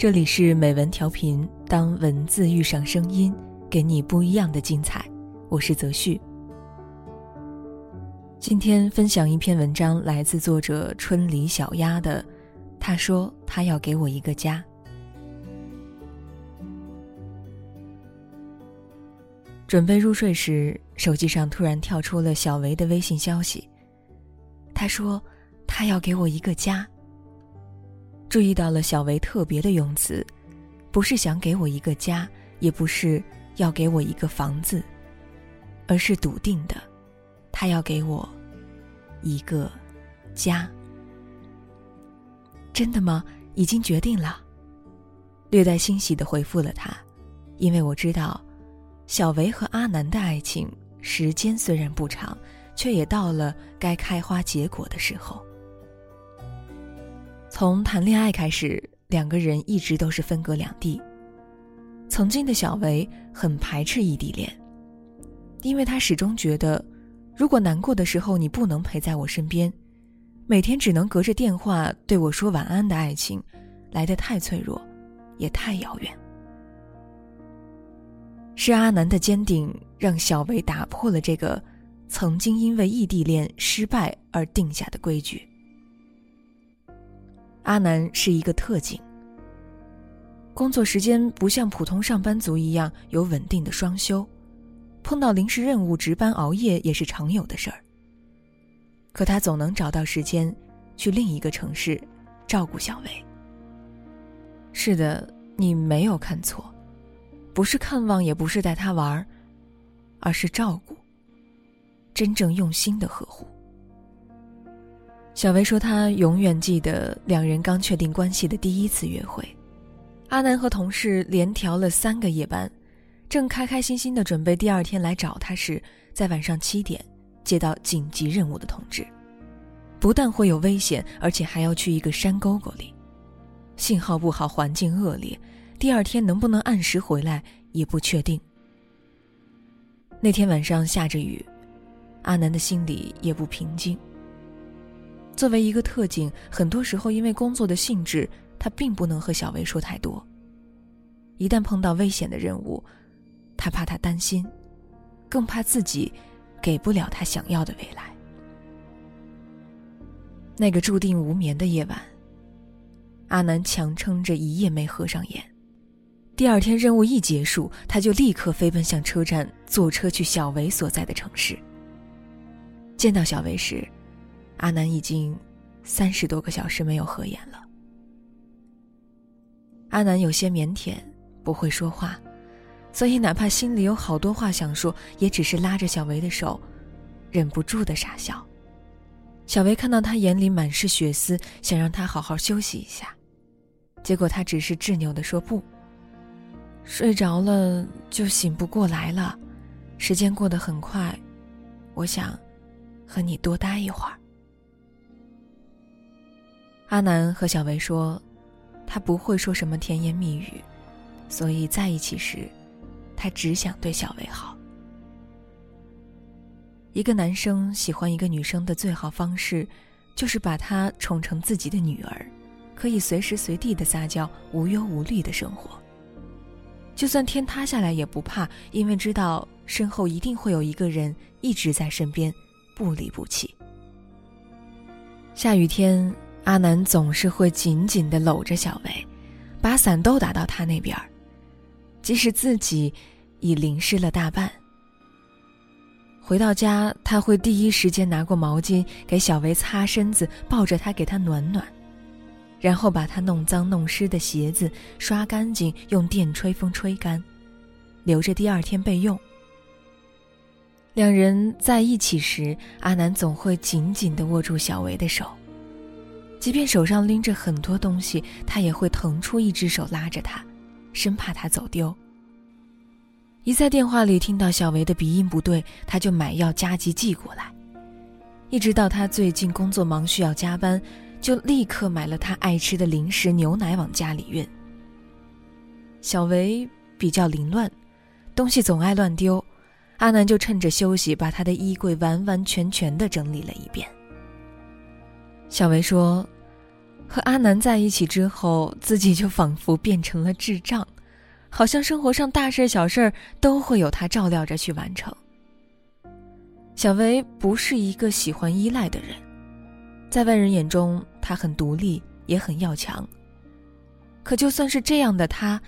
这里是美文调频，当文字遇上声音，给你不一样的精彩。我是泽旭。今天分享一篇文章，来自作者春里小鸭的。他说他要给我一个家。准备入睡时，手机上突然跳出了小维的微信消息。他说他要给我一个家。注意到了小维特别的用词，不是想给我一个家，也不是要给我一个房子，而是笃定的，他要给我一个家。真的吗？已经决定了。略带欣喜的回复了他，因为我知道，小维和阿南的爱情时间虽然不长，却也到了该开花结果的时候。从谈恋爱开始，两个人一直都是分隔两地。曾经的小维很排斥异地恋，因为他始终觉得，如果难过的时候你不能陪在我身边，每天只能隔着电话对我说晚安的爱情，来得太脆弱，也太遥远。是阿南的坚定，让小维打破了这个曾经因为异地恋失败而定下的规矩。阿南是一个特警，工作时间不像普通上班族一样有稳定的双休，碰到临时任务值班熬夜也是常有的事儿。可他总能找到时间，去另一个城市，照顾小薇。是的，你没有看错，不是看望，也不是带他玩，而是照顾，真正用心的呵护。小薇说：“她永远记得两人刚确定关系的第一次约会，阿南和同事连调了三个夜班，正开开心心的准备第二天来找他时，在晚上七点接到紧急任务的通知，不但会有危险，而且还要去一个山沟沟里，信号不好，环境恶劣，第二天能不能按时回来也不确定。那天晚上下着雨，阿南的心里也不平静。”作为一个特警，很多时候因为工作的性质，他并不能和小薇说太多。一旦碰到危险的任务，他怕他担心，更怕自己给不了他想要的未来。那个注定无眠的夜晚，阿南强撑着一夜没合上眼。第二天任务一结束，他就立刻飞奔向车站，坐车去小维所在的城市。见到小维时。阿南已经三十多个小时没有合眼了。阿南有些腼腆，不会说话，所以哪怕心里有好多话想说，也只是拉着小维的手，忍不住的傻笑。小维看到他眼里满是血丝，想让他好好休息一下，结果他只是执拗的说不。睡着了就醒不过来了，时间过得很快，我想和你多待一会儿。阿南和小维说，他不会说什么甜言蜜语，所以在一起时，他只想对小维好。一个男生喜欢一个女生的最好方式，就是把她宠成自己的女儿，可以随时随地的撒娇，无忧无虑的生活。就算天塌下来也不怕，因为知道身后一定会有一个人一直在身边，不离不弃。下雨天。阿南总是会紧紧的搂着小薇，把伞都打到他那边即使自己已淋湿了大半。回到家，他会第一时间拿过毛巾给小薇擦身子，抱着她给她暖暖，然后把她弄脏弄湿的鞋子刷干净，用电吹风吹干，留着第二天备用。两人在一起时，阿南总会紧紧的握住小薇的手。即便手上拎着很多东西，他也会腾出一只手拉着她，生怕她走丢。一在电话里听到小维的鼻音不对，他就买药加急寄过来。一直到他最近工作忙需要加班，就立刻买了他爱吃的零食牛奶往家里运。小维比较凌乱，东西总爱乱丢，阿南就趁着休息把他的衣柜完完全全的整理了一遍。小维说：“和阿南在一起之后，自己就仿佛变成了智障，好像生活上大事小事都会有他照料着去完成。小维不是一个喜欢依赖的人，在外人眼中，他很独立，也很要强。可就算是这样的他，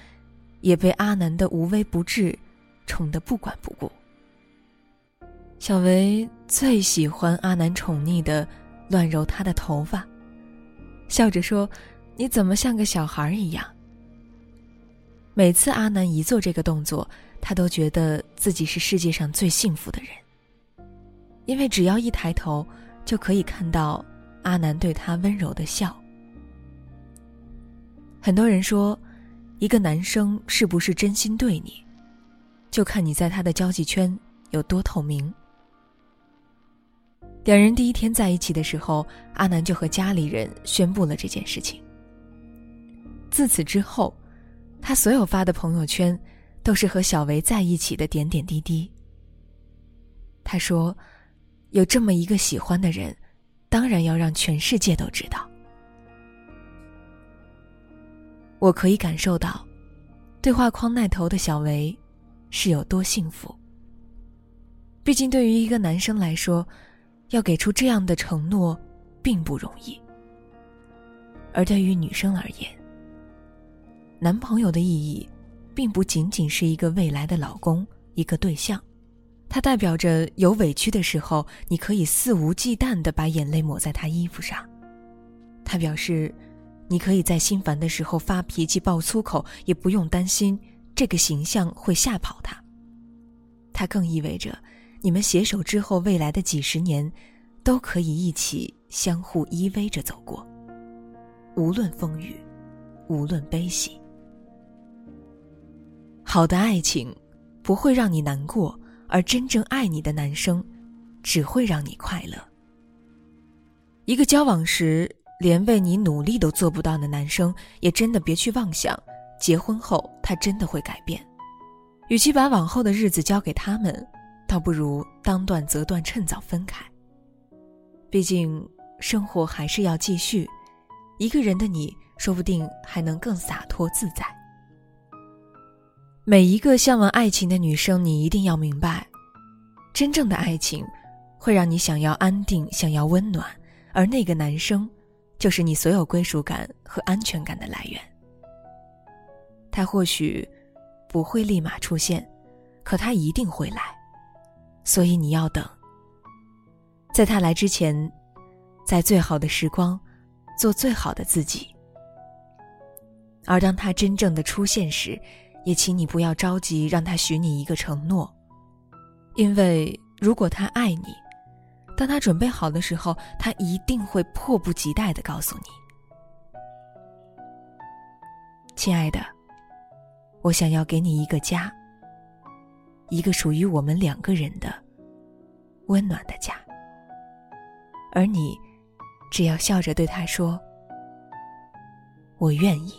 也被阿南的无微不至宠得不管不顾。小维最喜欢阿南宠溺的乱揉他的头发。笑着说：“你怎么像个小孩一样？”每次阿南一做这个动作，他都觉得自己是世界上最幸福的人，因为只要一抬头，就可以看到阿南对他温柔的笑。很多人说，一个男生是不是真心对你，就看你在他的交际圈有多透明。两人第一天在一起的时候，阿南就和家里人宣布了这件事情。自此之后，他所有发的朋友圈，都是和小维在一起的点点滴滴。他说：“有这么一个喜欢的人，当然要让全世界都知道。”我可以感受到，对话框那头的小维，是有多幸福。毕竟，对于一个男生来说，要给出这样的承诺，并不容易。而对于女生而言，男朋友的意义，并不仅仅是一个未来的老公、一个对象，它代表着有委屈的时候，你可以肆无忌惮的把眼泪抹在他衣服上。它表示，你可以在心烦的时候发脾气、爆粗口，也不用担心这个形象会吓跑他。它更意味着。你们携手之后，未来的几十年，都可以一起相互依偎着走过。无论风雨，无论悲喜。好的爱情，不会让你难过，而真正爱你的男生，只会让你快乐。一个交往时连为你努力都做不到的男生，也真的别去妄想，结婚后他真的会改变。与其把往后的日子交给他们。倒不如当断则断，趁早分开。毕竟生活还是要继续，一个人的你，说不定还能更洒脱自在。每一个向往爱情的女生，你一定要明白，真正的爱情会让你想要安定，想要温暖，而那个男生，就是你所有归属感和安全感的来源。他或许不会立马出现，可他一定会来。所以你要等，在他来之前，在最好的时光，做最好的自己。而当他真正的出现时，也请你不要着急让他许你一个承诺，因为如果他爱你，当他准备好的时候，他一定会迫不及待的告诉你：“亲爱的，我想要给你一个家。”一个属于我们两个人的温暖的家，而你只要笑着对他说：“我愿意。”